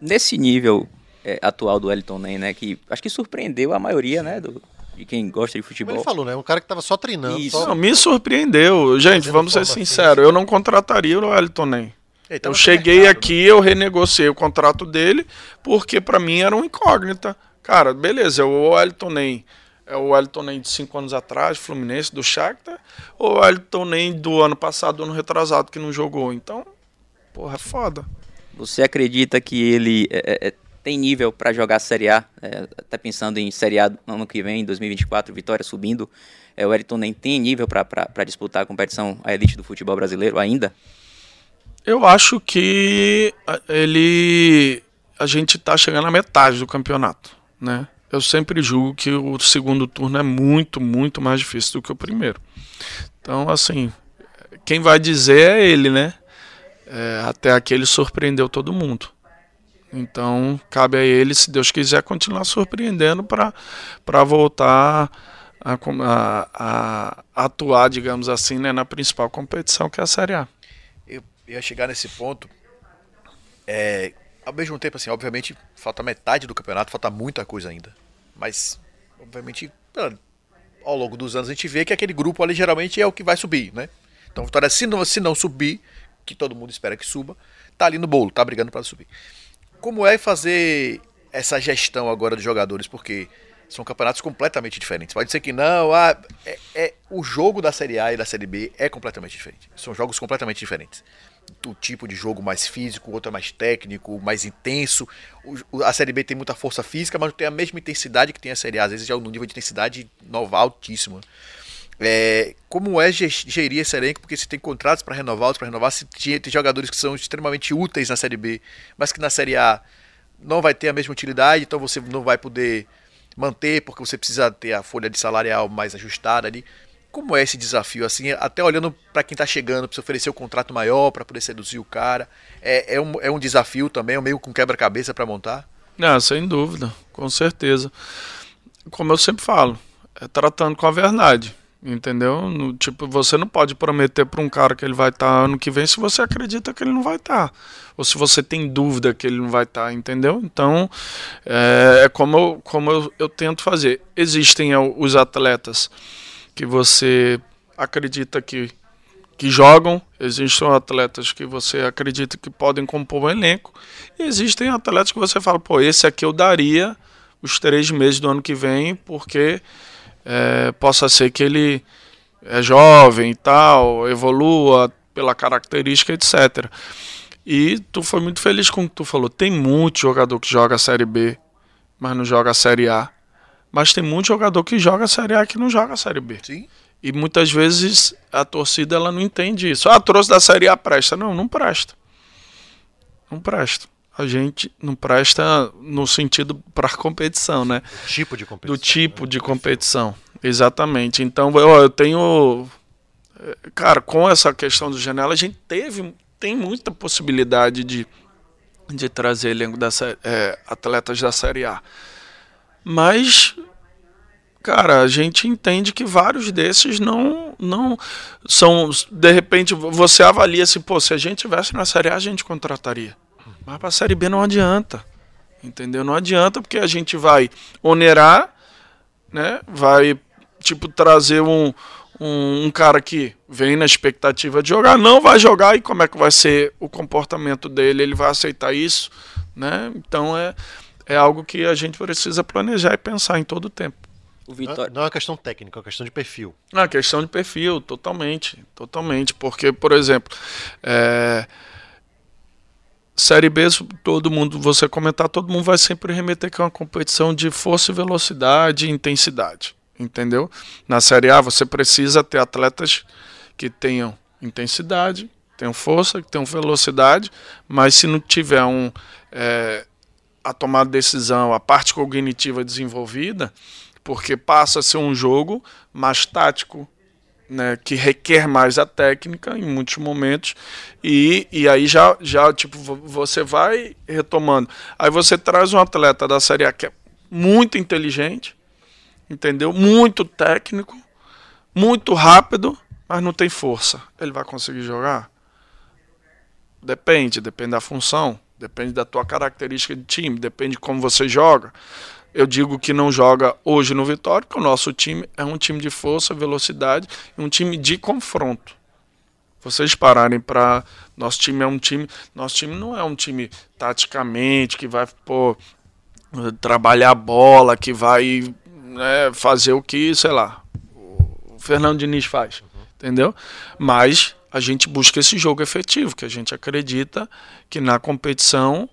Nesse nível é, atual do Elton Nem, né, que acho que surpreendeu a maioria, né, do, de quem gosta de futebol. Como ele falou, né, um cara que estava só treinando. Isso. Só... Não, me surpreendeu. Gente, vamos ser sinceros, eu não contrataria o Elton Nem. Eu cheguei mercado, aqui, né? eu renegociei o contrato dele, porque para mim era uma incógnita. Cara, beleza, o Elton Nem é o Wellington Nem de cinco anos atrás, Fluminense, do Shakhtar, ou o Wellington Nem do ano passado, do ano retrasado, que não jogou. Então, porra, é foda. Você acredita que ele é, é, é tem nível para jogar Série A? É, tá pensando em Série A no ano que vem, 2024, Vitória subindo. É, o Wellington Nem tem nível para disputar a competição, a elite do futebol brasileiro ainda? Eu acho que ele... A gente está chegando à metade do campeonato, né? Eu sempre julgo que o segundo turno é muito, muito mais difícil do que o primeiro. Então, assim, quem vai dizer é ele, né? É, até aqui ele surpreendeu todo mundo. Então, cabe a ele, se Deus quiser, continuar surpreendendo para voltar a, a, a, atuar, digamos assim, né, na principal competição, que é a Série A. Eu ia chegar nesse ponto. É, ao mesmo tempo, assim, obviamente, falta metade do campeonato, falta muita coisa ainda. Mas, obviamente, ao longo dos anos a gente vê que aquele grupo ali geralmente é o que vai subir, né? Então, Vitória, se não, se não subir, que todo mundo espera que suba, tá ali no bolo, tá brigando para subir. Como é fazer essa gestão agora dos jogadores? Porque são campeonatos completamente diferentes. Pode ser que não, ah, é, é, o jogo da Série A e da Série B é completamente diferente. São jogos completamente diferentes o tipo de jogo mais físico, outro é mais técnico, mais intenso. O, a Série B tem muita força física, mas não tem a mesma intensidade que tem a Série A. Às vezes já é um nível de intensidade nova altíssimo. É, como é gerir esse elenco? Porque se tem contratos para renovar, outros para renovar, se tem, tem jogadores que são extremamente úteis na Série B, mas que na Série A não vai ter a mesma utilidade, então você não vai poder manter, porque você precisa ter a folha de salarial mais ajustada ali. Como é esse desafio, assim, até olhando para quem está chegando, para oferecer o um contrato maior, para poder seduzir o cara? É, é, um, é um desafio também, é meio com quebra-cabeça para montar? Ah, sem dúvida, com certeza. Como eu sempre falo, é tratando com a verdade, entendeu? No, tipo, você não pode prometer para um cara que ele vai estar tá ano que vem se você acredita que ele não vai estar. Tá. Ou se você tem dúvida que ele não vai estar, tá, entendeu? Então, é, é como, eu, como eu, eu tento fazer. Existem os atletas que você acredita que, que jogam, existem atletas que você acredita que podem compor um elenco, e existem atletas que você fala, pô, esse aqui eu daria os três meses do ano que vem, porque é, possa ser que ele é jovem e tal, evolua pela característica, etc. E tu foi muito feliz com o que tu falou. Tem muito jogador que joga a Série B, mas não joga a Série A. Mas tem muito jogador que joga a Série A que não joga a Série B. Sim. E muitas vezes a torcida ela não entende isso. Ah, trouxe da Série A presta. Não, não presta. Não presta. A gente não presta no sentido para competição, né? Do tipo de competição. Do tipo né? de competição. Exatamente. Então, eu, eu tenho. Cara, com essa questão do janela, a gente teve. Tem muita possibilidade de, de trazer elenco da, é, atletas da Série A. Mas, cara, a gente entende que vários desses não, não são. De repente, você avalia se, pô, se a gente tivesse na Série A, a gente contrataria. Mas para a Série B não adianta. Entendeu? Não adianta porque a gente vai onerar, né? Vai, tipo, trazer um, um, um, cara que vem na expectativa de jogar, não vai jogar e como é que vai ser o comportamento dele? Ele vai aceitar isso, né? Então é é algo que a gente precisa planejar e pensar em todo o tempo. O Vitória... Não é uma questão técnica, é uma questão de perfil. Não, é questão de perfil, totalmente. Totalmente. Porque, por exemplo, é... Série B, todo mundo, você comentar, todo mundo vai sempre remeter que é uma competição de força e velocidade e intensidade. Entendeu? Na Série A você precisa ter atletas que tenham intensidade, tenham força, que tenham velocidade, mas se não tiver um. É, a tomada de decisão, a parte cognitiva desenvolvida, porque passa a ser um jogo mais tático, né, que requer mais a técnica em muitos momentos e, e aí já, já tipo você vai retomando. Aí você traz um atleta da série A que é muito inteligente entendeu? Muito técnico muito rápido mas não tem força. Ele vai conseguir jogar? Depende depende da função depende da tua característica de time, depende de como você joga. Eu digo que não joga hoje no Vitória, porque o nosso time é um time de força, velocidade e um time de confronto. Vocês pararem para nosso time é um time, nosso time não é um time taticamente que vai pô, trabalhar a bola, que vai né, fazer o que, sei lá, o Fernando Diniz faz, entendeu? Mas a gente busca esse jogo efetivo, que a gente acredita que na competição,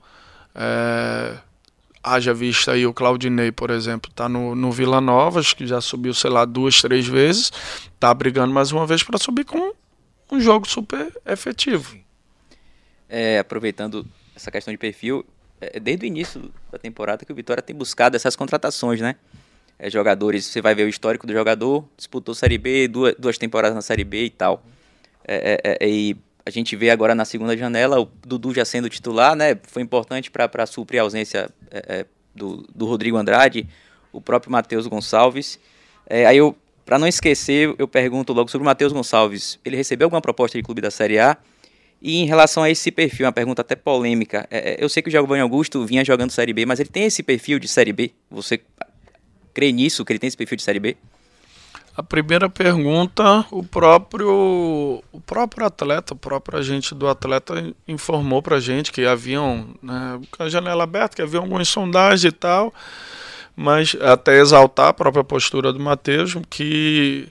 é, haja vista aí o Claudinei, por exemplo, está no, no Vila Nova, acho que já subiu, sei lá, duas, três vezes, está brigando mais uma vez para subir com um, jogo super efetivo. É, aproveitando essa questão de perfil, é, desde o início da temporada que o Vitória tem buscado essas contratações, né? É, jogadores, você vai ver o histórico do jogador, disputou Série B, duas, duas temporadas na Série B e tal. É, é, é e a gente vê agora na segunda janela o Dudu já sendo titular, né? Foi importante para suprir a ausência do, do Rodrigo Andrade, o próprio Matheus Gonçalves. aí eu, para não esquecer, eu pergunto logo sobre o Matheus Gonçalves. Ele recebeu alguma proposta de clube da Série A? E em relação a esse perfil, uma pergunta até polêmica. É, eu sei que o Giovanni Augusto vinha jogando Série B, mas ele tem esse perfil de Série B? Você crê nisso, que ele tem esse perfil de Série B? A primeira pergunta, o próprio, o próprio atleta, o próprio agente do atleta informou pra gente que haviam, né, a janela aberta, que havia algumas sondagens e tal, mas até exaltar a própria postura do Matheus, que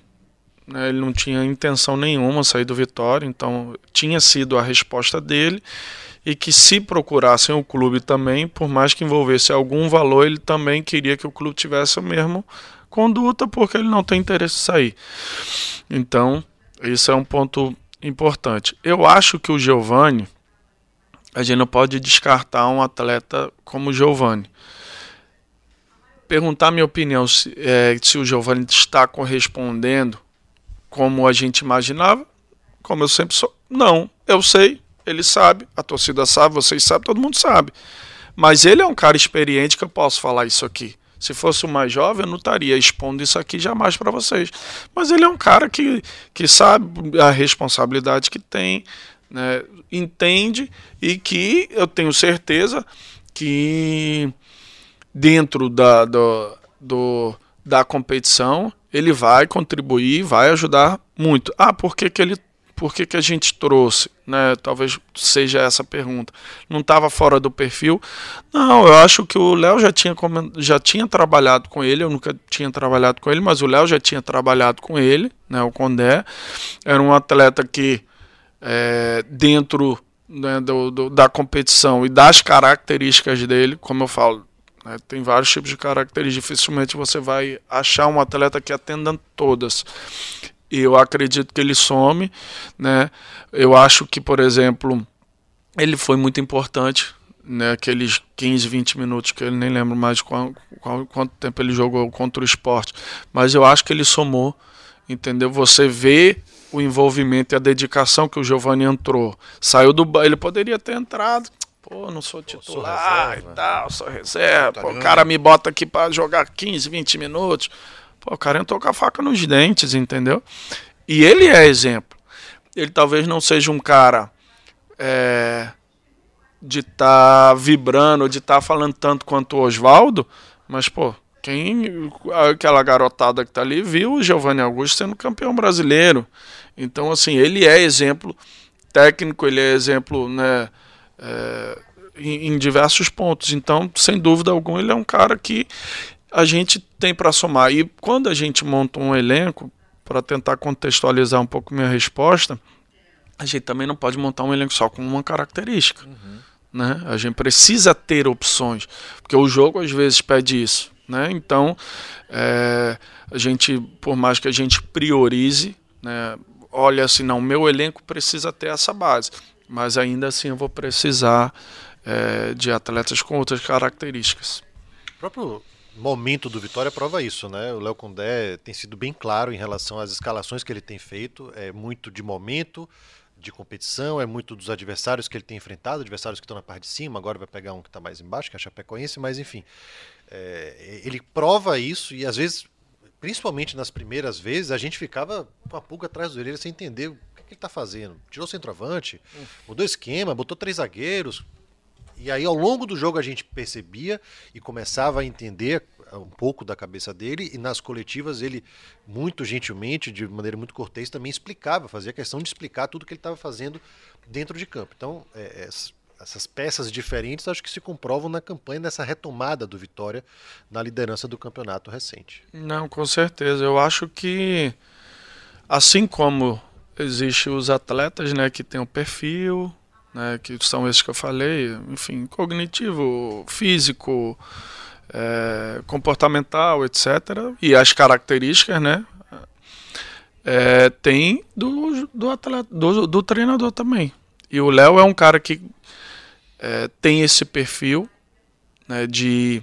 né, ele não tinha intenção nenhuma sair do Vitória, então tinha sido a resposta dele e que se procurassem o clube também, por mais que envolvesse algum valor, ele também queria que o clube tivesse a mesma conduta, porque ele não tem interesse em sair. Então, isso é um ponto importante. Eu acho que o Giovani, a gente não pode descartar um atleta como o Giovani. Perguntar minha opinião se, é, se o Giovani está correspondendo como a gente imaginava, como eu sempre sou. Não, eu sei, ele sabe, a torcida sabe, vocês sabem, todo mundo sabe. Mas ele é um cara experiente que eu posso falar isso aqui. Se fosse o mais jovem, eu não estaria expondo isso aqui jamais para vocês. Mas ele é um cara que, que sabe a responsabilidade que tem, né, entende e que eu tenho certeza que dentro da, do, do, da competição ele vai contribuir, vai ajudar muito. Ah, por que, que ele por que, que a gente trouxe? Né? Talvez seja essa a pergunta. Não estava fora do perfil? Não, eu acho que o Léo já tinha, já tinha trabalhado com ele, eu nunca tinha trabalhado com ele, mas o Léo já tinha trabalhado com ele, né? o Condé. Era um atleta que, é, dentro né, do, do, da competição e das características dele, como eu falo, né? Tem vários tipos de características. Dificilmente você vai achar um atleta que atenda todas. E eu acredito que ele some. Né? Eu acho que, por exemplo, ele foi muito importante. Né, aqueles 15, 20 minutos que ele nem lembro mais qual, qual, quanto tempo ele jogou contra o esporte. Mas eu acho que ele somou. Entendeu? Você vê o envolvimento e a dedicação que o Giovanni entrou. Saiu do. Ele poderia ter entrado Pô, não sou titular sou e tal, sou reserva. Tá Pô, o cara me bota aqui para jogar 15, 20 minutos. Pô, o cara entrou com a faca nos dentes, entendeu? E ele é exemplo. Ele talvez não seja um cara é, de estar tá vibrando, de estar tá falando tanto quanto o Oswaldo, mas, pô, quem aquela garotada que tá ali viu o Giovanni Augusto sendo campeão brasileiro. Então, assim, ele é exemplo técnico, ele é exemplo, né? é, em, diversos pontos. Então, sem dúvida alguma, ele é um cara que a gente tem para somar. E quando a gente monta um elenco, para tentar contextualizar um pouco minha resposta, a gente também não pode montar um elenco só com uma característica. Uhum. Né? A gente precisa ter opções, porque o jogo às vezes pede isso. Né? Então, é, a gente, por mais que a gente priorize, né, olha assim, não, meu elenco precisa ter essa base mas ainda assim eu vou precisar é, de atletas com outras características. O próprio momento do Vitória prova isso, né? O Léo Condé tem sido bem claro em relação às escalações que ele tem feito, é muito de momento, de competição, é muito dos adversários que ele tem enfrentado, adversários que estão na parte de cima, agora vai pegar um que está mais embaixo, que é a Chapecoense, mas enfim, é, ele prova isso e às vezes, principalmente nas primeiras vezes, a gente ficava com a pulga atrás do orelha sem entender que ele está fazendo? Tirou o centroavante, mudou esquema, botou três zagueiros. E aí, ao longo do jogo, a gente percebia e começava a entender um pouco da cabeça dele. E nas coletivas, ele, muito gentilmente, de maneira muito cortês, também explicava, fazia questão de explicar tudo que ele estava fazendo dentro de campo. Então, é, é, essas peças diferentes acho que se comprovam na campanha dessa retomada do Vitória na liderança do campeonato recente. Não, com certeza. Eu acho que, assim como Existem os atletas, né, que tem o perfil, né, que são esses que eu falei, enfim, cognitivo, físico, é, comportamental, etc. E as características, né, é, tem do, do atleta, do, do treinador também. E o Léo é um cara que é, tem esse perfil, né, de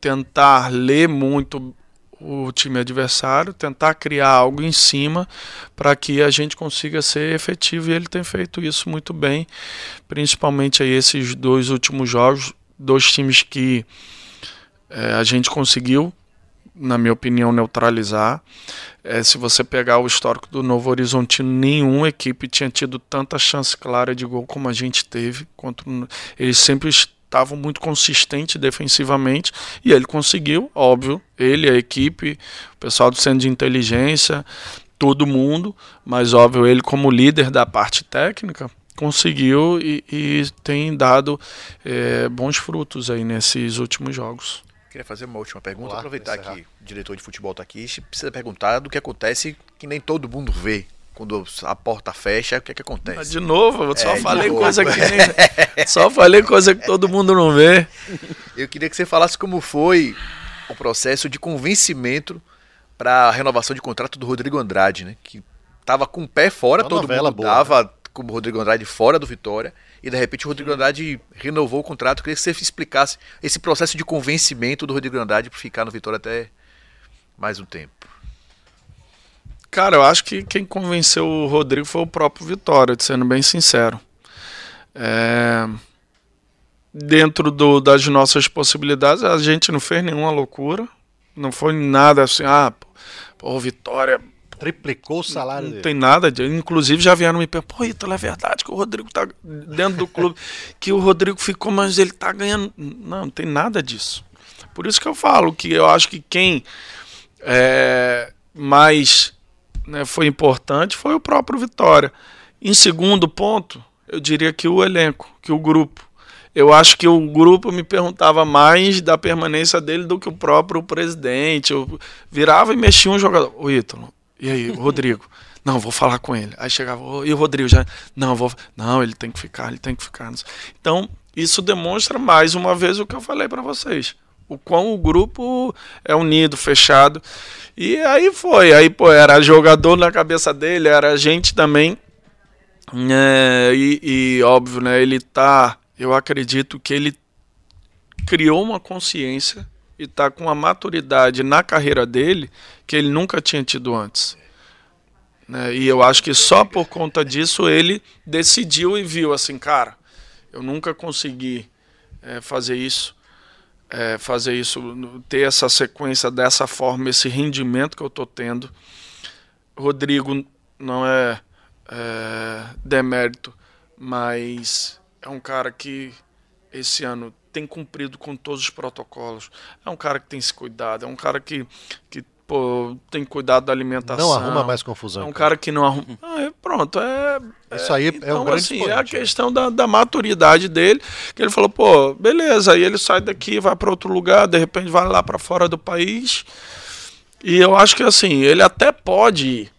tentar ler muito o time adversário, tentar criar algo em cima para que a gente consiga ser efetivo e ele tem feito isso muito bem, principalmente aí esses dois últimos jogos, dois times que é, a gente conseguiu, na minha opinião, neutralizar. É, se você pegar o histórico do Novo Horizontino, nenhuma equipe tinha tido tanta chance clara de gol como a gente teve. Contra, eles sempre estavam muito consistentes defensivamente e ele conseguiu, óbvio, ele, a equipe, o pessoal do centro de inteligência, todo mundo, mas óbvio, ele como líder da parte técnica conseguiu e, e tem dado é, bons frutos aí nesses últimos jogos. Queria fazer uma última pergunta, lá, aproveitar que o diretor de futebol está aqui, a gente precisa perguntar do que acontece que nem todo mundo vê quando a porta fecha, o que é que acontece? De novo, eu só é, falei coisa que nem, [LAUGHS] só falei coisa que todo mundo não vê. Eu queria que você falasse como foi o processo de convencimento para a renovação de contrato do Rodrigo Andrade, né? Que tava com o pé fora, Uma todo mundo boa, tava né? com o Rodrigo Andrade fora do Vitória e de repente o Rodrigo Andrade renovou o contrato. Eu queria que você explicasse esse processo de convencimento do Rodrigo Andrade para ficar no Vitória até mais um tempo. Cara, eu acho que quem convenceu o Rodrigo foi o próprio Vitória, sendo bem sincero. É... Dentro do, das nossas possibilidades, a gente não fez nenhuma loucura. Não foi nada assim, ah, pô, Vitória. Triplicou o salário não dele. tem nada de. Inclusive já vieram me perguntar, pô, Ítalo, é verdade que o Rodrigo tá dentro do clube, [LAUGHS] que o Rodrigo ficou, mas ele tá ganhando. Não, não tem nada disso. Por isso que eu falo que eu acho que quem é, mais né, foi importante foi o próprio Vitória. Em segundo ponto, eu diria que o elenco, que o grupo. Eu acho que o grupo me perguntava mais da permanência dele do que o próprio presidente. Eu virava e mexia um jogador. O Ítalo, e aí, o Rodrigo? [LAUGHS] Não, vou falar com ele. Aí chegava, e o Rodrigo já. Não, vou. Não, ele tem que ficar, ele tem que ficar. Então, isso demonstra mais uma vez o que eu falei para vocês o quão o grupo é unido, fechado. E aí foi, aí pô, era jogador na cabeça dele, era gente também. É, e, e, óbvio, né, ele tá, eu acredito que ele criou uma consciência e tá com uma maturidade na carreira dele que ele nunca tinha tido antes. Né, e eu acho que só por conta disso ele decidiu e viu assim, cara, eu nunca consegui é, fazer isso é, fazer isso, ter essa sequência dessa forma, esse rendimento que eu estou tendo. Rodrigo não é, é demérito, mas é um cara que esse ano tem cumprido com todos os protocolos. É um cara que tem se cuidado, é um cara que, que pô, tem cuidado da alimentação. Não arruma mais confusão. É um cara, cara que não arruma. Ah, pronto, é. Isso aí então, é um grande assim, É a questão da, da maturidade dele, que ele falou, pô, beleza, aí ele sai daqui, vai para outro lugar, de repente vai lá para fora do país. E eu acho que assim, ele até pode ir,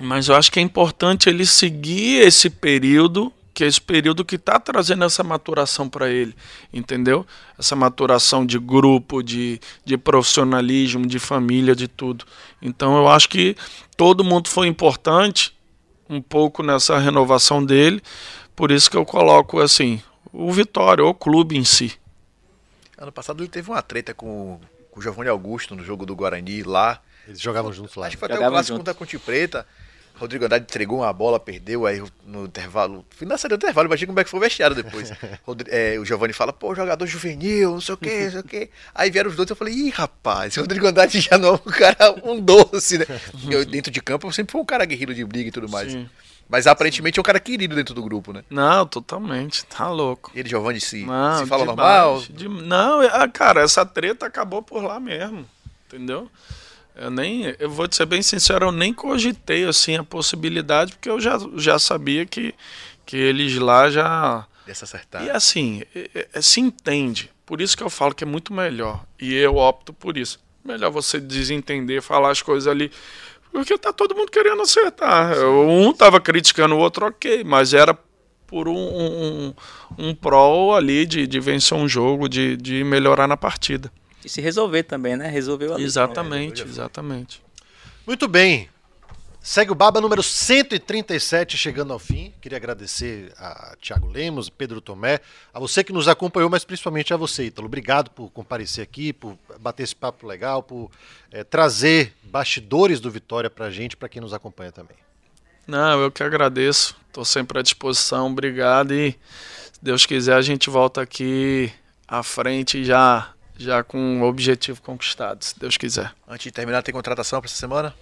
mas eu acho que é importante ele seguir esse período que é esse período que está trazendo essa maturação para ele, entendeu? Essa maturação de grupo, de, de profissionalismo, de família, de tudo. Então eu acho que todo mundo foi importante um pouco nessa renovação dele, por isso que eu coloco assim, o Vitória, o clube em si. Ano passado ele teve uma treta com, com o Giovanni Augusto no jogo do Guarani lá. Eles jogavam juntos lá. Acho que foi até o clássico junto. contra a Ponte Preta. Rodrigo Andrade entregou uma bola, perdeu, aí no intervalo. Final do intervalo, imagina como é que foi o vestiário depois. [LAUGHS] Rodrigo, é, o Giovanni fala, pô, jogador juvenil, não sei o que, não sei o que. Aí vieram os dois, eu falei, ih, rapaz, o Rodrigo Andrade já não é um cara, um doce, né? Eu, dentro de campo, eu sempre fui um cara guerreiro de briga e tudo mais. Sim. Mas aparentemente é um cara querido dentro do grupo, né? Não, totalmente. Tá louco. Ele, Giovanni, se, não, se fala demais, normal? De, não, é, cara, essa treta acabou por lá mesmo. Entendeu? Eu nem, eu vou te ser bem sincero, eu nem cogitei assim a possibilidade, porque eu já, já sabia que, que eles lá já. Dessa acertar. E assim, é, é, se entende. Por isso que eu falo que é muito melhor. E eu opto por isso. Melhor você desentender, falar as coisas ali. Porque tá todo mundo querendo acertar. Um tava criticando o outro, ok, mas era por um, um, um prol ali de, de vencer um jogo, de, de melhorar na partida. E se resolver também, né? Resolveu ali. Exatamente, exatamente. Muito bem. Segue o Baba número 137, chegando ao fim. Queria agradecer a Thiago Lemos, Pedro Tomé, a você que nos acompanhou, mas principalmente a você, Ítalo. Obrigado por comparecer aqui, por bater esse papo legal, por é, trazer bastidores do Vitória pra gente, para quem nos acompanha também. Não, eu que agradeço. Estou sempre à disposição. Obrigado e se Deus quiser a gente volta aqui à frente já já com o objetivo conquistado, se Deus quiser. Antes de terminar, tem contratação para essa semana?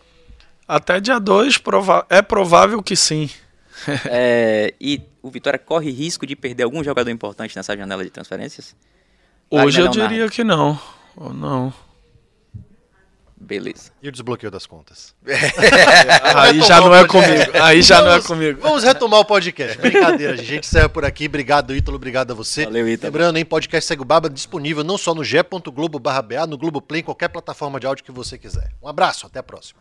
Até dia 2 prova é provável que sim. [LAUGHS] É, e o Vitória corre risco de perder algum jogador importante nessa janela de transferências? Hoje Wagner eu Leonardo. diria que não. Ou não. Beleza. E o desbloqueio das contas. [LAUGHS] Aí já não é comigo. Aí já não é comigo. Vamos retomar o podcast. Brincadeira, gente. A gente encerra por aqui. Obrigado, Ítalo. Obrigado a você. Valeu, Ítalo. Lembrando, hein, podcast Segue o Baba disponível não só no g.globo barra BA, no Globoplay, em qualquer plataforma de áudio que você quiser. Um abraço, até a próxima.